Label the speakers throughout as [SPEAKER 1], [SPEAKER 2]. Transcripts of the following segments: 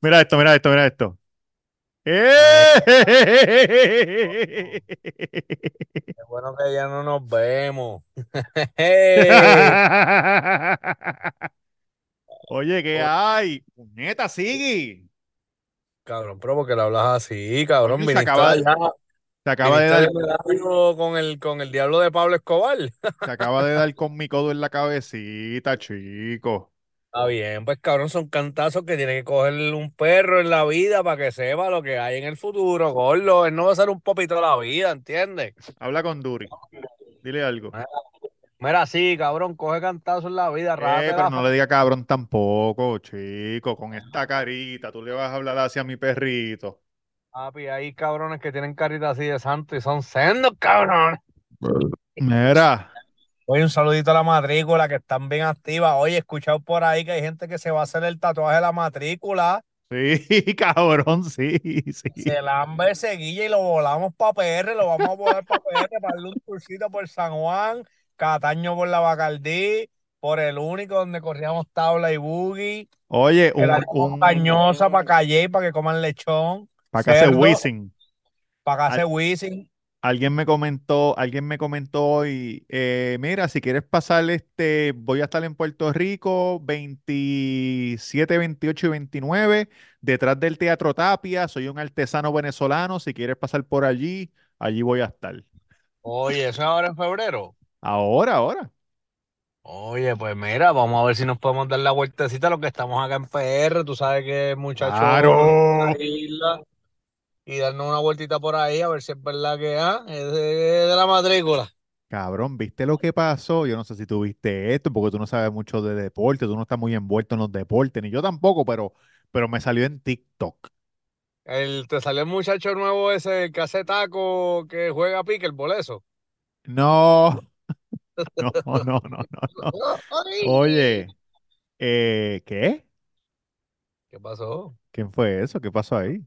[SPEAKER 1] Mira esto, mira esto, mira esto.
[SPEAKER 2] Qué bueno que ya no nos vemos.
[SPEAKER 1] Oye, ¿qué
[SPEAKER 2] Oh,
[SPEAKER 1] hay? Puñeta, sigue.
[SPEAKER 2] Cabrón, pero porque le hablas así, cabrón.
[SPEAKER 1] Se acaba, se acaba de dar,
[SPEAKER 2] con el, con el diablo de Pablo Escobar.
[SPEAKER 1] se acaba de dar con mi codo en la cabecita, chico.
[SPEAKER 2] Está bien, pues cabrón, son cantazos que tiene que coger un perro en la vida para que sepa lo que hay en el futuro, gordo. Él no va a ser un popito de la vida, ¿entiendes?
[SPEAKER 1] Habla con Duri. Dile algo.
[SPEAKER 2] Mira, mira, sí, cabrón, coge cantazos en la vida,
[SPEAKER 1] Eh,
[SPEAKER 2] rájate
[SPEAKER 1] pero no le diga cabrón tampoco, chico. Con esta carita, tú le vas a hablar hacia mi perrito.
[SPEAKER 2] papi. Hay cabrones que tienen carita así de santo y son sendos, cabrón.
[SPEAKER 1] Mira,
[SPEAKER 2] Oye, un saludito a la matrícula que están bien activas. Oye, he escuchado por ahí que hay gente que se va a hacer el tatuaje de la matrícula.
[SPEAKER 1] sí, cabrón, sí, sí.
[SPEAKER 2] Se lambe ese guilla y lo volamos para PR, lo vamos a volar para PR para darle un cursito por San Juan, Cataño por la Bacardí, por el único donde corríamos tabla y boogie,
[SPEAKER 1] Oye, un, un,
[SPEAKER 2] montañosa para Calle, para que coman lechón,
[SPEAKER 1] para que hace Wisin.
[SPEAKER 2] para que hace Wisin.
[SPEAKER 1] Alguien me comentó, alguien me comentó hoy, eh, mira, si quieres pasar este, voy a estar en Puerto Rico 27, 28 y 29, detrás del Teatro Tapia, soy un artesano venezolano, si quieres pasar por allí, allí voy a estar.
[SPEAKER 2] Oye, eso es ahora en febrero.
[SPEAKER 1] Ahora, ahora.
[SPEAKER 2] Oye, pues mira, vamos a ver si nos podemos dar la vueltecita a los que estamos acá en PR. Tú sabes que el muchacho
[SPEAKER 1] Claro.
[SPEAKER 2] Y darnos una vueltita por ahí a ver si es verdad que ah, es de, de la matrícula.
[SPEAKER 1] Cabrón, ¿viste lo que pasó? Yo no sé si tú viste esto, porque tú no sabes mucho de deporte, tú no estás muy envuelto en los deportes, ni yo tampoco, pero, pero me salió en TikTok.
[SPEAKER 2] El, te salió el muchacho nuevo ese que hace taco, que juega pickleball, eso.
[SPEAKER 1] No, no, no, no, no, no. Oye, eh, ¿qué?
[SPEAKER 2] ¿Qué pasó?
[SPEAKER 1] ¿Quién fue eso? ¿Qué pasó ahí?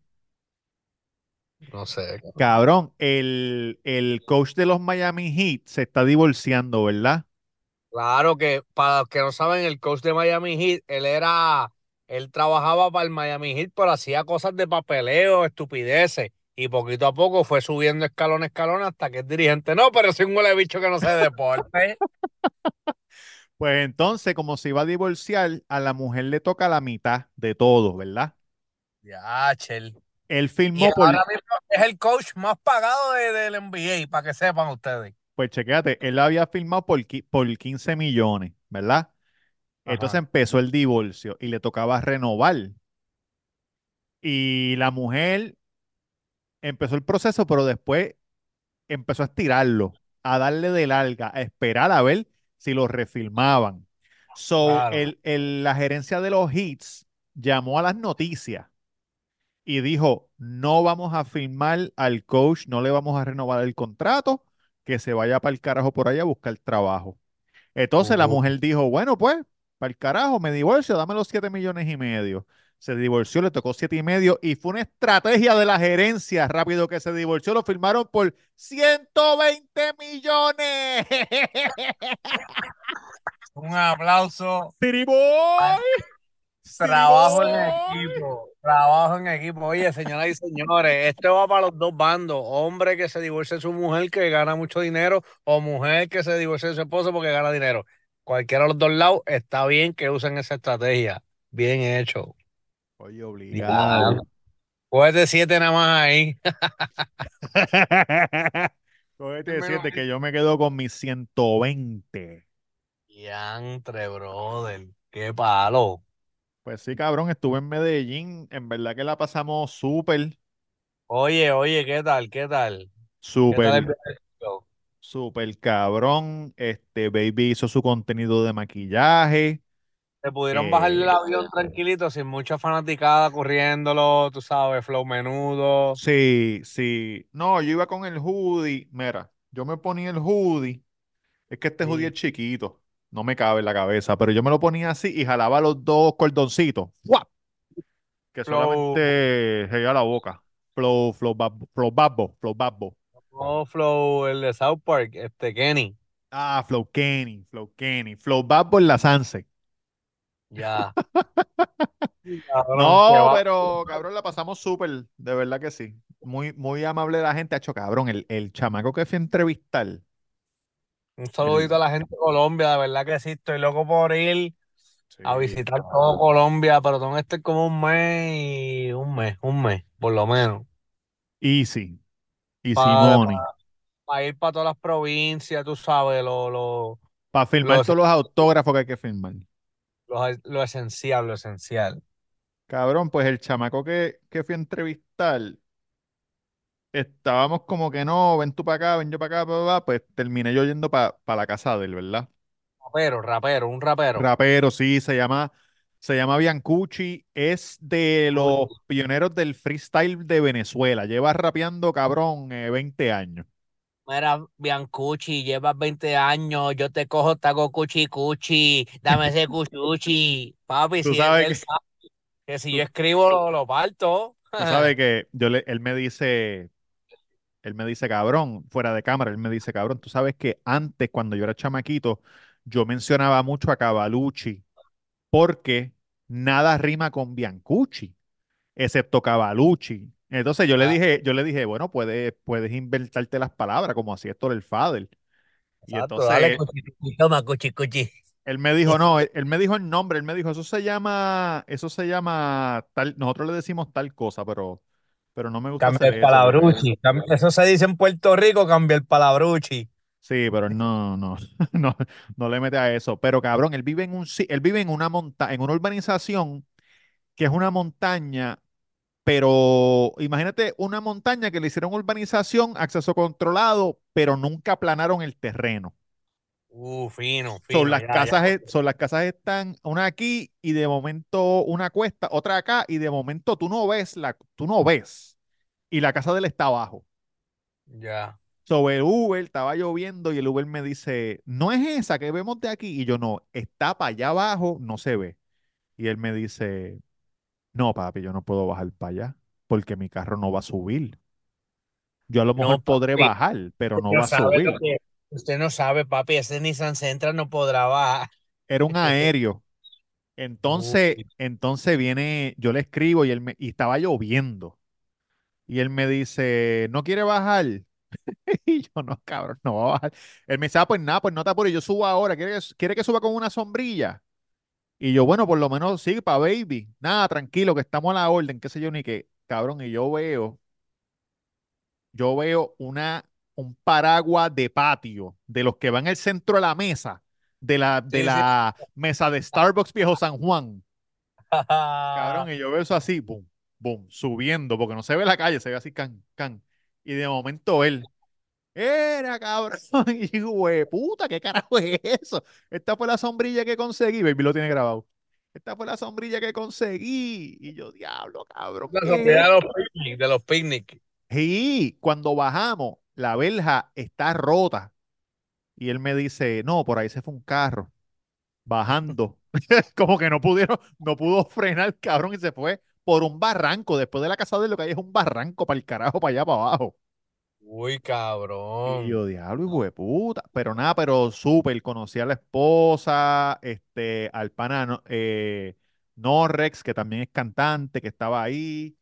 [SPEAKER 2] No sé.
[SPEAKER 1] Cabrón, el, el coach de los Miami Heat se está divorciando, ¿verdad?
[SPEAKER 2] Claro que para los que no saben, el coach de Miami Heat, él era, él trabajaba para el Miami Heat, pero hacía cosas de papeleo, estupideces. Y poquito a poco fue subiendo escalón a escalón hasta que es dirigente. No, pero es un huele bicho que no sé de deporte.
[SPEAKER 1] Pues entonces, como se iba a divorciar, a la mujer le toca la mitad de todo, ¿verdad?
[SPEAKER 2] Ya, Chel.
[SPEAKER 1] Él
[SPEAKER 2] Y
[SPEAKER 1] firmó por,
[SPEAKER 2] ahora mismo es el coach más pagado de- del NBA, para que sepan ustedes.
[SPEAKER 1] pues chequéate, él había firmado por, por 15 millones, ¿verdad? Entonces empezó el divorcio y le tocaba renovar. Y la mujer empezó el proceso, pero después empezó a estirarlo, a darle de larga, a esperar a ver si lo refilmaban. So,
[SPEAKER 2] Claro.
[SPEAKER 1] el, el- la gerencia de los hits llamó a las noticias y dijo, no vamos a firmar al coach, no le vamos a renovar el contrato, que se vaya para el carajo por allá a buscar trabajo. Entonces la mujer dijo, bueno, pues, para el carajo, me divorcio, dame los 7 millones y medio. Se divorció, le tocó siete y medio y fue una estrategia de la gerencia. Rápido que se divorció, lo firmaron por 120 millones.
[SPEAKER 2] Un aplauso. Trabajo en
[SPEAKER 1] Boy.
[SPEAKER 2] equipo, trabajo en equipo. Oye, señoras y señores, esto va para los dos bandos. Hombre que se divorcie de su mujer que gana mucho dinero o mujer que se divorcie de su esposo porque gana dinero. Cualquiera de los dos lados está bien que usen esa estrategia. Bien hecho.
[SPEAKER 1] Oye, obligado.
[SPEAKER 2] Cógete siete nada más ahí.
[SPEAKER 1] Cógete siete que yo me quedo con mis 120.
[SPEAKER 2] Yantre, brother. Qué palo.
[SPEAKER 1] Pues sí, cabrón, estuve en Medellín. En verdad que la pasamos súper,
[SPEAKER 2] Oye, oye, ¿qué tal? ¿Qué tal? ¿Qué tal el
[SPEAKER 1] súper, súper cabrón. Este baby hizo su contenido de maquillaje.
[SPEAKER 2] Te pudieron bajar
[SPEAKER 1] Eh,
[SPEAKER 2] avión tranquilito, sin mucha fanaticada corriéndolo, tú sabes, flow menudo.
[SPEAKER 1] sí, sí. No, yo iba con el hoodie. Mira, yo me ponía el hoodie. Es que este hoodie es
[SPEAKER 2] Sí.
[SPEAKER 1] chiquito. No me cabe en la cabeza, pero yo me lo ponía así y jalaba los dos cordoncitos. ¡Fua! Que
[SPEAKER 2] Flow,
[SPEAKER 1] solamente se iba a la boca. Flow, flow, babbo, flow, babbo, flow, babbo.
[SPEAKER 2] no, flow, el de South Park, este Kenny.
[SPEAKER 1] Ah, Flow Kenny, Flow Kenny. Flow Babbo en la Sanse.
[SPEAKER 2] Ya. Cabrón,
[SPEAKER 1] No, pero cabrón, la pasamos súper, de verdad que sí. Muy, muy amable la gente, ha hecho cabrón. El, el chamaco que fui a entrevistar,
[SPEAKER 2] Un saludito a la gente de Colombia, de verdad que sí, estoy loco por ir a visitar todo Colombia, pero tengo estar como un mes y un mes, un mes, por lo menos,
[SPEAKER 1] Easy, Easy
[SPEAKER 2] para
[SPEAKER 1] Money.
[SPEAKER 2] ir para todas las provincias, tú sabes, lo, lo,
[SPEAKER 1] Para firmar todos los autógrafos que hay que firmar.
[SPEAKER 2] lo, lo esencial, lo esencial.
[SPEAKER 1] Cabrón, pues el chamaco que, que fui a entrevistar, estábamos como que no, ven tú para acá, ven yo para acá, pa, pa, pa, pues terminé yo yendo para la casa de él, ¿verdad?
[SPEAKER 2] Rapero, rapero, un rapero.
[SPEAKER 1] Rapero, sí, se llama, se llama Biancucci, es de los pioneros del freestyle de Venezuela, lleva rapeando, cabrón, eh, 20 años.
[SPEAKER 2] Mira, Biancucci, llevas 20 años, yo te cojo, te hago cuchi cuchi, dame ese cuchuchi. Papi,
[SPEAKER 1] Tú
[SPEAKER 2] si
[SPEAKER 1] sabes
[SPEAKER 2] él
[SPEAKER 1] que,
[SPEAKER 2] sabe que si yo escribo lo, lo parto.
[SPEAKER 1] tú sabes que yo le, él me dice, él me dice, cabrón, fuera de cámara, él me dice, cabrón, tú sabes que antes, cuando yo era chamaquito, yo mencionaba mucho a Cavalucci, porque nada rima con Biancucci. excepto Cavalucci. Entonces yo le
[SPEAKER 2] Ah,
[SPEAKER 1] dije, yo le dije, bueno, puedes, puedes inventarte las palabras como hacía Héctor el Fader. Y
[SPEAKER 2] exacto,
[SPEAKER 1] entonces
[SPEAKER 2] cuchi, toma cuchi cuchi.
[SPEAKER 1] él me dijo, no, él, él me dijo el nombre, él me dijo, eso se llama, eso se llama tal, nosotros le decimos tal cosa, pero, pero no me gusta
[SPEAKER 2] Cambia el
[SPEAKER 1] eso porque,
[SPEAKER 2] palabruchi. eso se dice en Puerto Rico, cambia el palabruchi.
[SPEAKER 1] sí, pero no, no, no, no le mete a eso. Pero cabrón, él vive en un, él vive en una monta, en una urbanización que es una montaña Pero imagínate una montaña que le hicieron urbanización, acceso controlado, pero nunca aplanaron el terreno.
[SPEAKER 2] Uh, fino,
[SPEAKER 1] Son
[SPEAKER 2] fino,
[SPEAKER 1] las
[SPEAKER 2] ya, ya.
[SPEAKER 1] casas, e- son las casas están una aquí y de momento una cuesta, otra acá y de momento tú no ves la, tú no ves y la casa de él está abajo.
[SPEAKER 2] Ya.
[SPEAKER 1] Sobre el Uber estaba lloviendo y el Uber me dice, no es esa que vemos de aquí y yo no, está para allá abajo, no se ve. Y él me dice, no, papi, yo no puedo bajar para allá porque mi carro no va a subir. Yo a lo mejor
[SPEAKER 2] No,
[SPEAKER 1] podré
[SPEAKER 2] papi,
[SPEAKER 1] bajar, pero no va a
[SPEAKER 2] sabe lo
[SPEAKER 1] subir.
[SPEAKER 2] que. Usted no sabe, papi, ese Nissan Sentra no podrá bajar.
[SPEAKER 1] Era un aéreo.
[SPEAKER 2] Uy,
[SPEAKER 1] Entonces, entonces viene, yo le escribo y él me, y estaba lloviendo. Y él me dice, ¿no quiere bajar? Y yo, no, cabrón, no va a bajar. Él me dice, ah, pues nada, pues no te apures, yo subo ahora. ¿Quiere que, quiere que suba con una sombrilla? Y yo, bueno, por lo menos sí, para baby. Nada, tranquilo, que estamos a la orden, qué sé yo, ni qué. Cabrón, y yo veo, yo veo una, un paraguas de patio, de los que van al centro de la mesa, de la, de
[SPEAKER 2] sí, sí.
[SPEAKER 1] la mesa de Starbucks Viejo San Juan. Cabrón, y yo veo eso así, boom, boom, subiendo, porque no se ve la calle, se ve así, can, can. Y de momento él, era cabrón, y "Hue puta, ¿qué carajo es eso? Esta fue la sombrilla que conseguí, baby lo tiene grabado. Esta fue la sombrilla que conseguí. Y yo, diablo, cabrón,
[SPEAKER 2] La sociedad de los picnic, de los picnic.
[SPEAKER 1] Y cuando bajamos, la verja está rota. Y él me dice, no, por ahí se fue un carro bajando. Como que no pudieron, no pudo frenar, cabrón, y se fue por un barranco. Después de la casa de lo que hay es un barranco para el carajo, para allá, para abajo.
[SPEAKER 2] Uy,
[SPEAKER 1] Y
[SPEAKER 2] cabrón.
[SPEAKER 1] yo, diablo, hijo de puta. Pero nada, pero súper. Conocí a la esposa, este, al pana no- eh, Norrex, que también es cantante, que estaba ahí.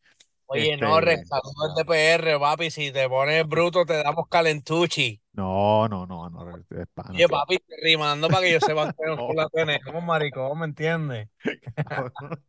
[SPEAKER 2] Oye, no,
[SPEAKER 1] Este,
[SPEAKER 2] saludos de PR, papi. Si te pones bruto, te damos calentuchi.
[SPEAKER 1] no, no, no, no.
[SPEAKER 2] Oye, papi, rimando para que yo sepa que nosotros
[SPEAKER 1] No,
[SPEAKER 2] la tenemos, maricón, ¿me entiendes?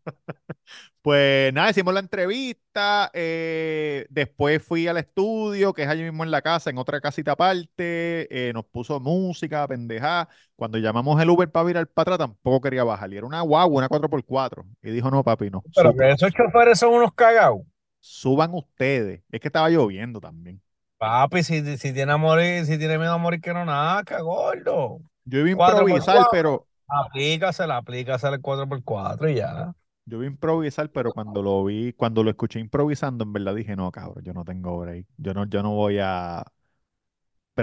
[SPEAKER 1] Pues nada, hicimos la entrevista, eh, después fui al estudio, que es allí mismo en la casa, en otra casita aparte, eh, nos puso música, pendejada. Cuando llamamos el Uber para virar para atrás, tampoco quería bajar, y era una guagua, una cuatro por cuatro Y dijo, no, papi, no,
[SPEAKER 2] Pero que esos choferes son unos cagados.
[SPEAKER 1] Suban ustedes. Es que estaba lloviendo también.
[SPEAKER 2] Papi, si, si tiene a morir, si tiene miedo a morir, que no nazca, gordo.
[SPEAKER 1] Yo iba a improvisar, pero,
[SPEAKER 2] Aplícasela, aplícasela el cuatro por cuatro y ya.
[SPEAKER 1] yo iba a improvisar, pero cuando lo vi, cuando lo escuché improvisando, en verdad dije, no, cabrón, yo no tengo break. Yo no, yo no voy a,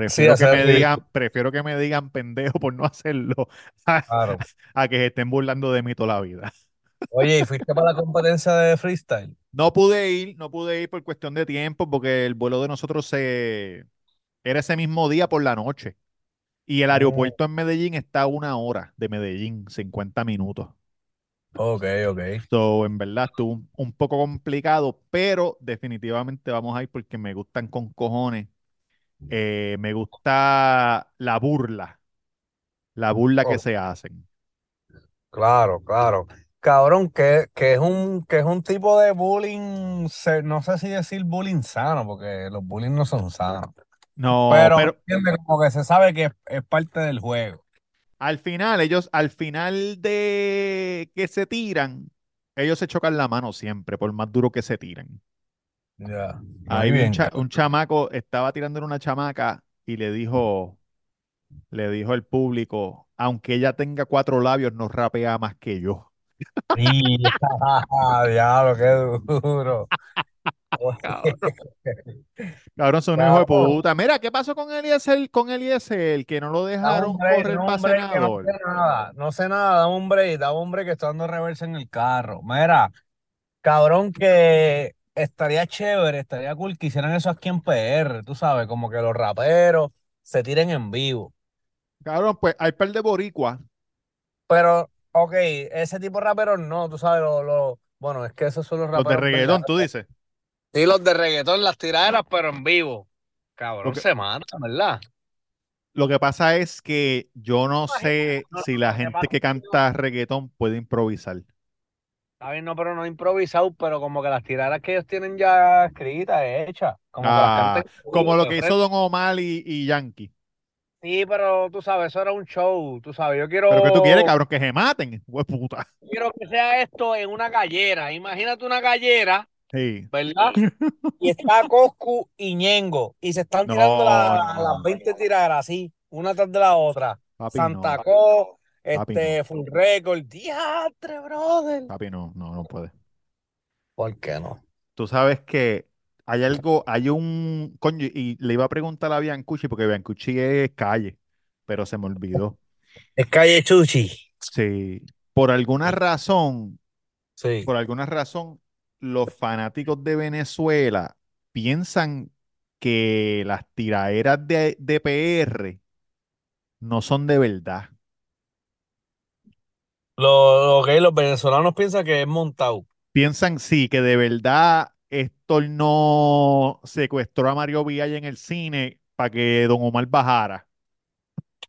[SPEAKER 2] Sí,
[SPEAKER 1] Prefiero que me digan, prefiero que me digan pendejo por no hacerlo a,
[SPEAKER 2] Claro.
[SPEAKER 1] a que se estén burlando de mí toda la vida.
[SPEAKER 2] Oye, ¿y fuiste para la competencia de freestyle?
[SPEAKER 1] No pude ir, no pude ir por cuestión de tiempo porque el vuelo de nosotros se era ese mismo día por la noche y el
[SPEAKER 2] Mm,
[SPEAKER 1] aeropuerto en Medellín está a una hora de Medellín, 50 minutos.
[SPEAKER 2] Ok, ok.
[SPEAKER 1] So, en verdad estuvo un, un poco complicado, pero definitivamente vamos a ir porque me gustan con cojones. Eh, me gusta la burla, la burla que
[SPEAKER 2] Oh,
[SPEAKER 1] se hacen.
[SPEAKER 2] claro, claro. Cabrón, que, que es un, que es un tipo de bullying, no sé si decir bullying sano, porque los bullying no son sanos.
[SPEAKER 1] No,
[SPEAKER 2] Pero
[SPEAKER 1] pero
[SPEAKER 2] entiende como que se sabe que es, es parte del juego.
[SPEAKER 1] al final, ellos, al final de que se tiran, ellos se chocan la mano siempre, por más duro que se tiren.
[SPEAKER 2] Ya, muy
[SPEAKER 1] Ahí un, cha- un chamaco, estaba tirando en una chamaca y le dijo, le dijo al público, aunque ella tenga cuatro labios, no rapea más que yo.
[SPEAKER 2] Diablo, qué duro.
[SPEAKER 1] Cabrón. Cabrón, son un hijo de puta. Mira, ¿qué pasó con Eliezer, con Eliezer? Que no lo dejaron
[SPEAKER 2] break,
[SPEAKER 1] correr
[SPEAKER 2] no
[SPEAKER 1] para
[SPEAKER 2] que no
[SPEAKER 1] senador.
[SPEAKER 2] sé nada, no sé nada, dame un break, dame un break que estoy dando reversa en el carro. Mira, cabrón, que estaría chévere, estaría cool que hicieran eso aquí en PR, tú sabes, como que los raperos se tiren en vivo.
[SPEAKER 1] Cabrón, pues hay par de boricuas,
[SPEAKER 2] Pero, ok, ese tipo de raperos no, tú sabes, lo, lo- bueno, es que esos son los
[SPEAKER 1] los de
[SPEAKER 2] raperos
[SPEAKER 1] reggaetón, tú dices.
[SPEAKER 2] Sí, los de reggaetón, las tiraderas, pero en vivo. Cabrón,
[SPEAKER 1] que,
[SPEAKER 2] se mata, ¿verdad?
[SPEAKER 1] lo que pasa es que yo no sé
[SPEAKER 2] no,
[SPEAKER 1] si la gente que canta reggaetón puede improvisar.
[SPEAKER 2] Está bien, no, pero no improvisado, pero como que las tiradas que ellos tienen ya escritas, hechas, como que las
[SPEAKER 1] Ah,
[SPEAKER 2] canten
[SPEAKER 1] como lo que hizo. Don Omar y, y Yankee.
[SPEAKER 2] Sí, pero tú sabes, eso era un show, tú sabes, yo
[SPEAKER 1] Pero ¿qué tú quieres,
[SPEAKER 2] quiero,
[SPEAKER 1] cabrón? Que se maten, hue puta.
[SPEAKER 2] quiero que sea esto en una gallera. Imagínate una gallera,
[SPEAKER 1] Sí.
[SPEAKER 2] ¿verdad? Y está Coscu y Ñengo, y se están tirando
[SPEAKER 1] No,
[SPEAKER 2] la- las
[SPEAKER 1] no,
[SPEAKER 2] 20 tiraderas así, una tras de la otra.
[SPEAKER 1] papi,
[SPEAKER 2] Santa
[SPEAKER 1] no,
[SPEAKER 2] Co,
[SPEAKER 1] papi,
[SPEAKER 2] este, Full Record, diatre, brother.
[SPEAKER 1] papi, no, no, no puede.
[SPEAKER 2] ¿Por qué no?
[SPEAKER 1] Tú sabes que hay algo, hay un, coño, y le iba a preguntar a Biancucci, porque Biancucci es calle, pero se me olvidó.
[SPEAKER 2] Es calle Chuchi.
[SPEAKER 1] Sí, por alguna razón,
[SPEAKER 2] Sí.
[SPEAKER 1] por alguna razón, los fanáticos de Venezuela piensan que las tiraderas de, de PR no son de verdad.
[SPEAKER 2] Lo, lo que los venezolanos piensan que es montado.
[SPEAKER 1] Piensan, sí, que de verdad No secuestró a Mario Villay en el cine para que Don Omar bajara.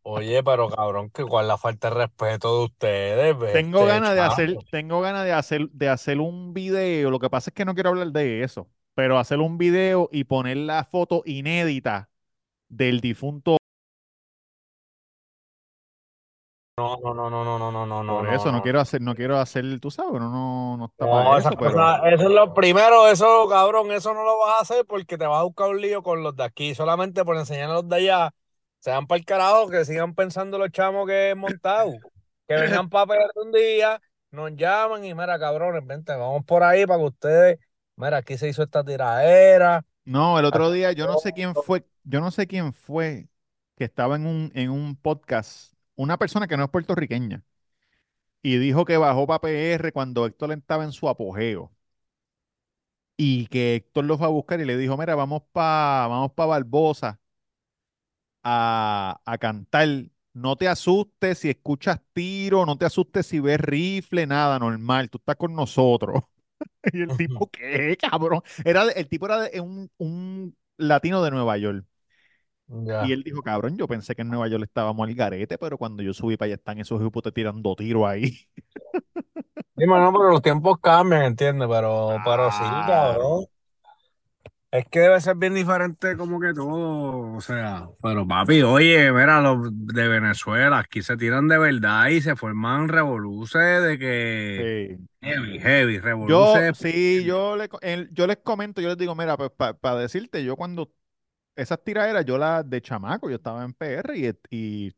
[SPEAKER 2] Oye, pero cabrón, que cuál la falta de respeto de ustedes,
[SPEAKER 1] Tengo
[SPEAKER 2] este,
[SPEAKER 1] ganas de hacer, tengo ganas de hacer, de hacer un video. Lo que pasa es que no quiero hablar de eso, pero hacer un video y poner la foto inédita del difunto.
[SPEAKER 2] No, no, no, no, no, no, no, no.
[SPEAKER 1] Por eso no, quiero hacer, no quiero hacer, tú sabes, no, no, no está
[SPEAKER 2] no,
[SPEAKER 1] eso,
[SPEAKER 2] eso es lo primero, eso, cabrón, eso no lo vas a hacer porque te vas a buscar un lío con los de aquí, solamente por enseñar a los de allá, se van para el carajo, que sigan pensando los chamos que es montado, que vengan para pegar un día, nos llaman y mira, cabrones, vente, vamos por ahí para que ustedes, mira, aquí se hizo esta tiradera.
[SPEAKER 1] No, el otro día yo no sé quién fue, yo no sé quién fue que estaba en un, en un podcast una persona que no es puertorriqueña, y dijo que bajó para PR cuando Héctor estaba en su apogeo. Y que Héctor lo fue a buscar y le dijo, mira, vamos para vamos pa Barbosa a, a cantar. No te asustes si escuchas tiro, no te asustes si ves rifle, nada, normal, tú estás con nosotros. Y el tipo, ¿qué, cabrón? Era el tipo era de- un, un latino de Nueva York. Y él dijo, cabrón, yo pensé que en Nueva York estábamos al garete, pero cuando yo subí para allá están esos hipotes tirando tiro ahí.
[SPEAKER 2] Sí, mano, pero los tiempos cambian, ¿entiendes? Pero, pero sí, cabrón. Es que debe ser bien diferente como que todo, o sea, pero papi, oye, mira, los de Venezuela, aquí se tiran de verdad y se forman revoluces de que
[SPEAKER 1] Sí.
[SPEAKER 2] heavy, heavy,
[SPEAKER 1] Yo,
[SPEAKER 2] revoluces.
[SPEAKER 1] sí, yo, le, yo les comento, yo les digo, mira, pues para decirte, yo cuando esas tiraderas, yo las de chamaco, yo estaba en PR y, y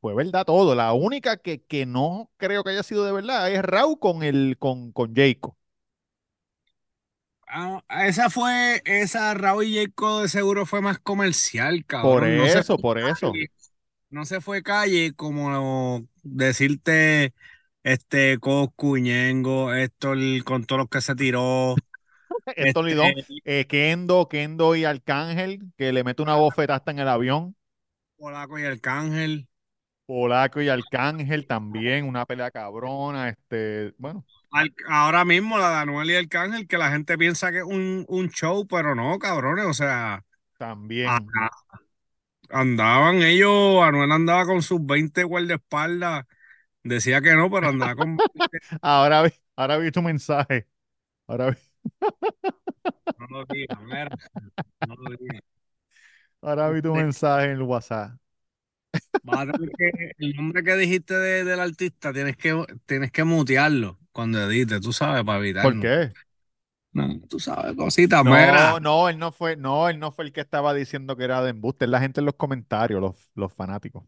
[SPEAKER 1] fue verdad todo. La única que, que no creo que haya sido de verdad es Raúl con el, con, con Jayco.
[SPEAKER 2] Ah, esa fue, esa Raúl y Jacob de seguro fue más comercial,
[SPEAKER 1] Por
[SPEAKER 2] cabrón. No se
[SPEAKER 1] eso, por eso.
[SPEAKER 2] no se fue calle como decirte este Coscu, Ñengo, Héctor con todos los que se tiró.
[SPEAKER 1] Esto
[SPEAKER 2] Este,
[SPEAKER 1] Lidón, eh, Kendo, Kendo y Arcángel, que le mete una bofeta hasta en el avión.
[SPEAKER 2] Polaco y Arcángel.
[SPEAKER 1] Polaco y Arcángel también, una pelea cabrona, este, bueno,
[SPEAKER 2] Al- ahora mismo la de Anuel y Arcángel, que la gente piensa que es un, un show, pero no, cabrones, o sea,
[SPEAKER 1] también.
[SPEAKER 2] acá andaban ellos, Anuel andaba con sus 20 guardaespaldas, decía que no, pero andaba con...
[SPEAKER 1] Ahora vi, ahora vi tu mensaje. Ahora vi,
[SPEAKER 2] No lo digas, mira, no lo digas.
[SPEAKER 1] ahora vi tu
[SPEAKER 2] Este,
[SPEAKER 1] mensaje en el WhatsApp.
[SPEAKER 2] vas a tener que, el nombre que dijiste de- del artista, tienes que, tienes que mutearlo cuando edites, tú sabes, para
[SPEAKER 1] ¿Por
[SPEAKER 2] evitarnos.
[SPEAKER 1] qué?
[SPEAKER 2] No, tú sabes, cositas.
[SPEAKER 1] No, no, él no fue, no, él no fue el que estaba diciendo que era de embuste, es la gente en los comentarios, los, los fanáticos.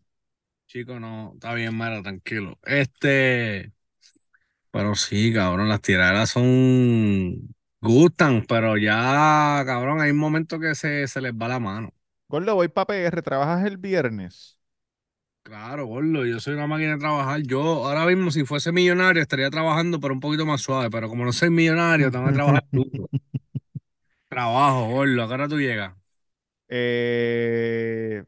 [SPEAKER 2] Chico, no, está bien, mira, tranquilo. Este, pero sí, cabrón, las tiraderas son, gustan, pero ya, cabrón, hay un momento que se, se les va la mano.
[SPEAKER 1] Gordo, voy para PR, ¿trabajas el viernes?
[SPEAKER 2] Claro, gordo, yo soy una máquina de trabajar. Yo ahora mismo, si fuese millonario, estaría trabajando, pero un poquito más suave. Pero como no soy millonario, tengo que trabajar duro. Trabajo, gordo, ¿a qué hora tú llegas?
[SPEAKER 1] Eh,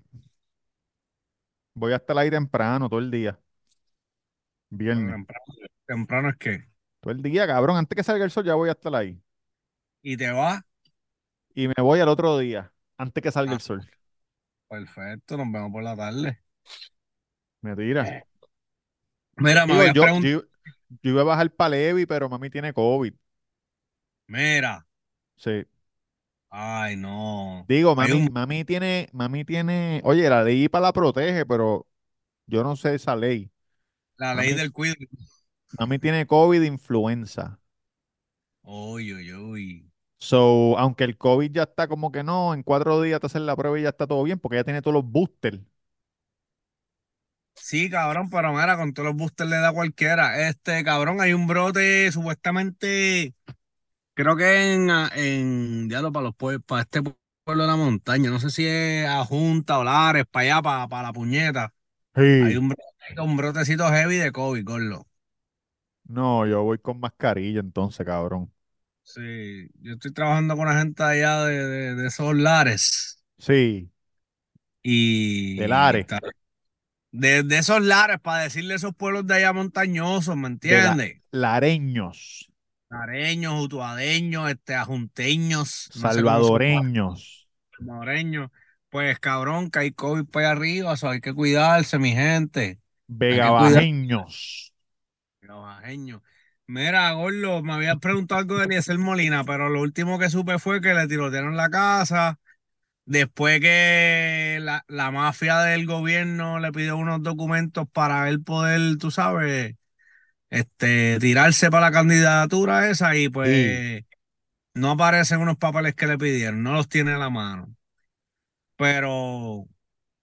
[SPEAKER 1] voy a estar ahí temprano, todo el día, viernes.
[SPEAKER 2] temprano, temprano es que.
[SPEAKER 1] Todo el día, cabrón, antes que salga el sol ya voy a estar ahí.
[SPEAKER 2] ¿Y te vas?
[SPEAKER 1] Y me voy al otro día, antes que salga
[SPEAKER 2] Ah,
[SPEAKER 1] el sol.
[SPEAKER 2] perfecto, nos vemos por la tarde.
[SPEAKER 1] Me tira.
[SPEAKER 2] Mira, me
[SPEAKER 1] yo, yo, yo iba a bajar para Levi, pero mami tiene COVID.
[SPEAKER 2] Mira,
[SPEAKER 1] Sí.
[SPEAKER 2] ay, no.
[SPEAKER 1] Digo, mami,
[SPEAKER 2] un,
[SPEAKER 1] mami tiene, mami tiene, oye, la ley IPA la protege, pero yo no sé esa ley.
[SPEAKER 2] la ley del cuido.
[SPEAKER 1] mami tiene COVID influenza.
[SPEAKER 2] Uy, uy, uy.
[SPEAKER 1] So, aunque el COVID ya está como que no, en cuatro días te hacen la prueba y ya está todo bien, porque ella tiene todos los boosters.
[SPEAKER 2] Sí, cabrón, pero mira, con todos los boosters le da cualquiera. Este, cabrón, hay un brote supuestamente, creo que en, en diablo, para los pueblos, para este pueblo de la montaña. No sé si es a Junta o Lares, para allá, para, para la puñeta. Hay
[SPEAKER 1] Sí.
[SPEAKER 2] un, brote- un brotecito heavy de COVID, gordo.
[SPEAKER 1] No, yo voy con mascarilla entonces, cabrón.
[SPEAKER 2] Sí, yo estoy trabajando con una gente allá de, de, de esos lares.
[SPEAKER 1] Sí, de
[SPEAKER 2] Y
[SPEAKER 1] Lares,
[SPEAKER 2] ta- de, de esos lares, para decirle esos pueblos de allá montañosos, ¿me
[SPEAKER 1] de la,
[SPEAKER 2] entiendes?
[SPEAKER 1] lareños,
[SPEAKER 2] Lareños, utuadeños, este, ajunteños, no sé
[SPEAKER 1] salvadoreños,
[SPEAKER 2] salvadoreños. Pues cabrón, que hay COVID para allá arriba, eso hay que cuidarse, mi gente. Cuidar
[SPEAKER 1] vegabajeños.
[SPEAKER 2] Mira, Gordo, me habías preguntado algo de Eliezer Molina, pero lo último que supe fue que le tirotearon la casa. Después que la, la mafia del gobierno le pidió unos documentos para él poder, tú sabes, este, tirarse para la candidatura esa y
[SPEAKER 1] Sí.
[SPEAKER 2] pues no aparecen unos papeles que le pidieron, no los tiene a la mano. Pero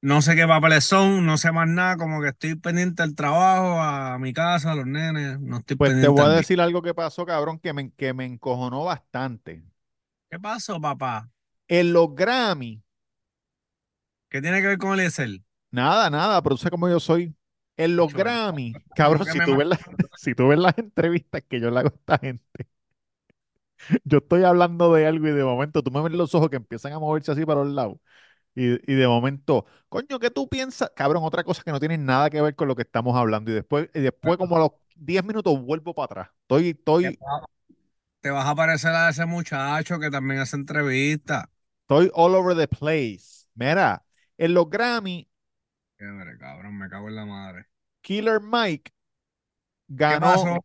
[SPEAKER 2] no sé qué papeles son, no sé más nada, como que estoy pendiente del trabajo, a mi casa, a los nenes, no estoy
[SPEAKER 1] Pues te voy a
[SPEAKER 2] al
[SPEAKER 1] decir algo que pasó, cabrón, que me, que me encojonó bastante.
[SPEAKER 2] ¿Qué pasó, papá?
[SPEAKER 1] En los Grammy,
[SPEAKER 2] ¿Qué tiene que ver con Eliezer?
[SPEAKER 1] nada, nada, pero tú sabes cómo yo soy. En los. Grammy, cabrón, si tú ves, la- si tú ves las entrevistas que yo le hago a esta gente, yo estoy hablando de algo y de momento tú me ves los ojos que empiezan a moverse así para los lados. Y, y de momento, coño, ¿qué tú piensas? Cabrón, otra cosa que no tiene nada que ver con lo que estamos hablando. Y después, y después como a los 10 minutos vuelvo para atrás. Estoy, estoy,
[SPEAKER 2] te vas a parecer a ese muchacho que también hace entrevistas.
[SPEAKER 1] estoy all over the place. Mira, en los Grammy,
[SPEAKER 2] Qué madre, cabrón, me cago en la madre.
[SPEAKER 1] Killer Mike
[SPEAKER 2] ¿Qué
[SPEAKER 1] ganó?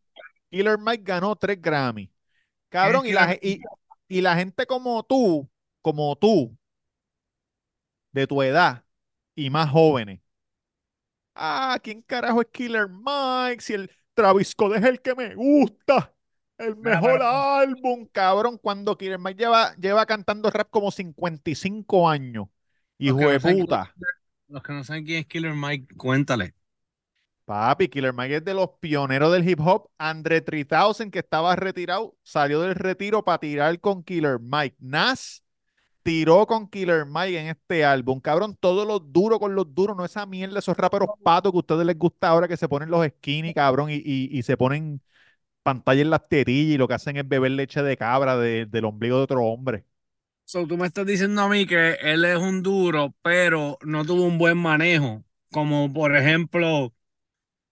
[SPEAKER 1] Killer Mike ganó tres Grammy.
[SPEAKER 2] ¿Quién es
[SPEAKER 1] Cabrón, y la, y, y la gente como tú, como tú, de tu edad y más jóvenes. Ah, ¿quién carajo es Killer Mike? Si el Travis Scott es el que me gusta. El mejor álbum, cabrón. Cuando Killer Mike lleva, lleva cantando rap como 55 años. Hijo de puta.
[SPEAKER 2] los que no saben quién es Killer Mike, cuéntale.
[SPEAKER 1] Papi, Killer Mike es de los pioneros del hip hop. Andre 3000, que estaba retirado, salió del retiro para tirar con Killer Mike. Nas tiró con Killer Mike en este álbum. Cabrón, todo lo duro con los duros, no esa mierda, esos raperos patos que a ustedes les gusta ahora que se ponen los skinny, cabrón, y, y- y se ponen pantalla en las tetillas y lo que hacen es beber leche de cabra de- del ombligo de otro hombre.
[SPEAKER 2] So, tú me estás diciendo a mí que él es un duro, pero no tuvo un buen manejo. como por ejemplo,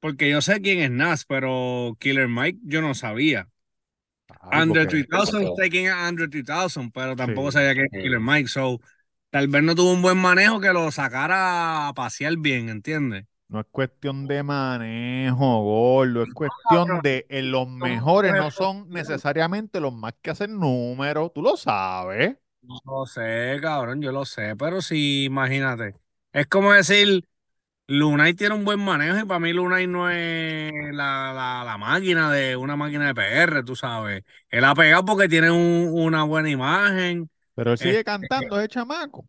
[SPEAKER 2] porque yo sé quién es Nas, pero Killer Mike yo no sabía. Andre
[SPEAKER 1] porque-
[SPEAKER 2] 3000, sé quién es Andre 3000, pero tampoco
[SPEAKER 1] Sí.
[SPEAKER 2] sabía quién es Killer Mike. So, tal vez no tuvo un buen manejo que lo sacara a pasear bien, ¿entiendes?
[SPEAKER 1] No es cuestión de manejo, gordo, es cuestión de eh, los mejores no son necesariamente los más que hacen números, tú lo sabes.
[SPEAKER 2] No lo sé, cabrón, yo lo sé, pero sí, imagínate. Es como decir, Lunay tiene un buen manejo y para mí Lunay no es la, la, la máquina de una máquina de PR, tú sabes. Él ha pegado porque tiene un- una buena imagen.
[SPEAKER 1] Pero él sigue
[SPEAKER 2] Este,
[SPEAKER 1] cantando ese chamaco.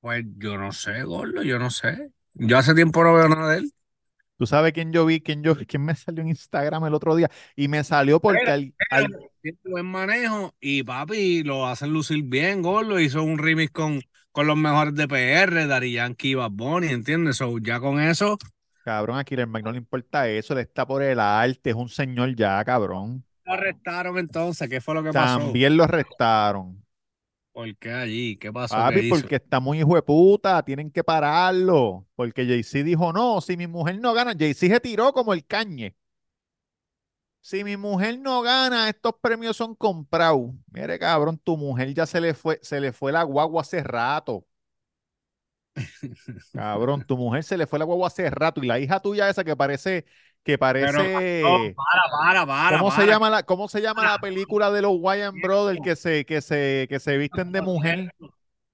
[SPEAKER 2] Pues yo no sé, gordo, yo no sé. Yo hace tiempo no veo nada de él.
[SPEAKER 1] Tú sabes quién yo vi, quién yo, quién me salió en Instagram el otro día y me salió porque
[SPEAKER 2] Pero-
[SPEAKER 1] al- al-
[SPEAKER 2] tiene buen manejo y papi lo hacen lucir bien, gordo. Hizo un remix con, con los mejores de PR, Daddy Yankee y Bad Bunny, ¿entiendes? So, ya con eso,
[SPEAKER 1] cabrón a Killer Mike no le importa eso, le está por el arte, es un señor ya, cabrón.
[SPEAKER 2] lo arrestaron entonces. ¿Qué fue lo que pasó?
[SPEAKER 1] También lo arrestaron.
[SPEAKER 2] ¿Por qué allí? ¿Qué pasó?
[SPEAKER 1] Papi,
[SPEAKER 2] ¿Qué
[SPEAKER 1] porque está muy hijo de puta, tienen que pararlo. Porque Jay-Z dijo, no, si mi mujer no gana, Jay-Z se tiró como el cañe. Si mi mujer no gana, estos premios son comprados. Mire, cabrón, tu mujer ya se le fue, se le fue la guagua hace rato. Cabrón, tu mujer se le fue la guagua hace rato. Y la hija tuya esa que parece, que
[SPEAKER 2] Pero,
[SPEAKER 1] parece.
[SPEAKER 2] no, para, para, para.
[SPEAKER 1] ¿Cómo se llama la, cómo se llama la película de los Wayans Brothers que se, que se, que se visten de mujer?